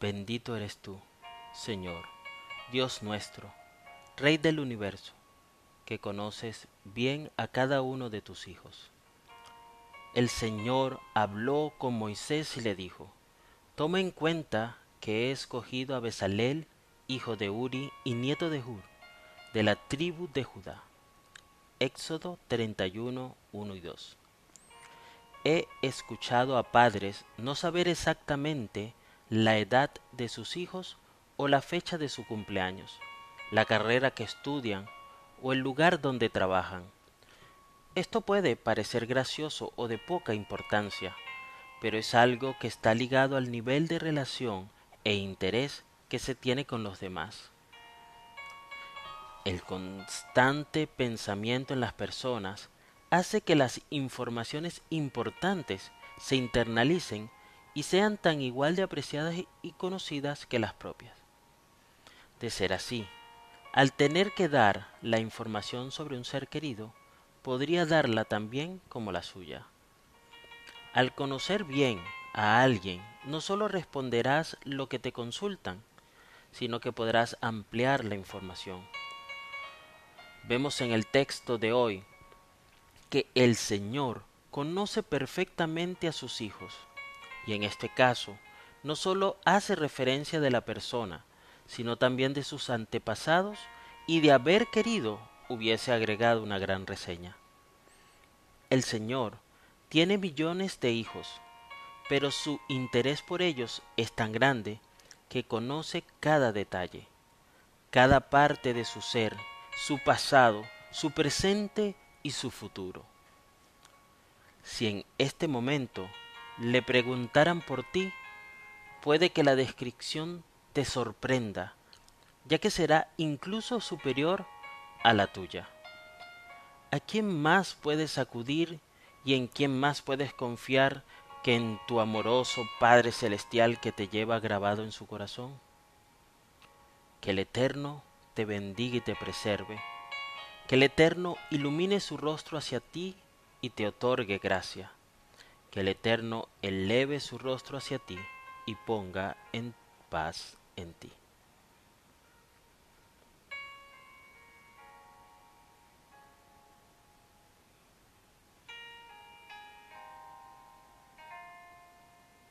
Bendito eres tú, Señor, Dios nuestro, Rey del universo, que conoces bien a cada uno de tus hijos. El Señor habló con Moisés y le dijo, Toma en cuenta que he escogido a Besalel, hijo de Uri y nieto de Hur, de la tribu de Judá. Éxodo 31, 1 y 2. He escuchado a padres no saber exactamente la edad de sus hijos o la fecha de su cumpleaños, la carrera que estudian o el lugar donde trabajan. Esto puede parecer gracioso o de poca importancia, pero es algo que está ligado al nivel de relación e interés que se tiene con los demás. El constante pensamiento en las personas hace que las informaciones importantes se internalicen y sean tan igual de apreciadas y conocidas que las propias. De ser así, al tener que dar la información sobre un ser querido, podría darla también como la suya. Al conocer bien a alguien, no solo responderás lo que te consultan, sino que podrás ampliar la información. Vemos en el texto de hoy que el Señor conoce perfectamente a sus hijos y en este caso no sólo hace referencia de la persona, sino también de sus antepasados y de haber querido hubiese agregado una gran reseña. El Señor tiene millones de hijos, pero su interés por ellos es tan grande que conoce cada detalle, cada parte de su ser, su pasado, su presente y su futuro. Si en este momento le preguntaran por ti, puede que la descripción te sorprenda, ya que será incluso superior a la tuya. ¿A quién más puedes acudir y en quién más puedes confiar que en tu amoroso Padre Celestial que te lleva grabado en su corazón? Que el Eterno te bendiga y te preserve, que el Eterno ilumine su rostro hacia ti y te otorgue gracia que el Eterno eleve su rostro hacia ti y ponga en paz en ti.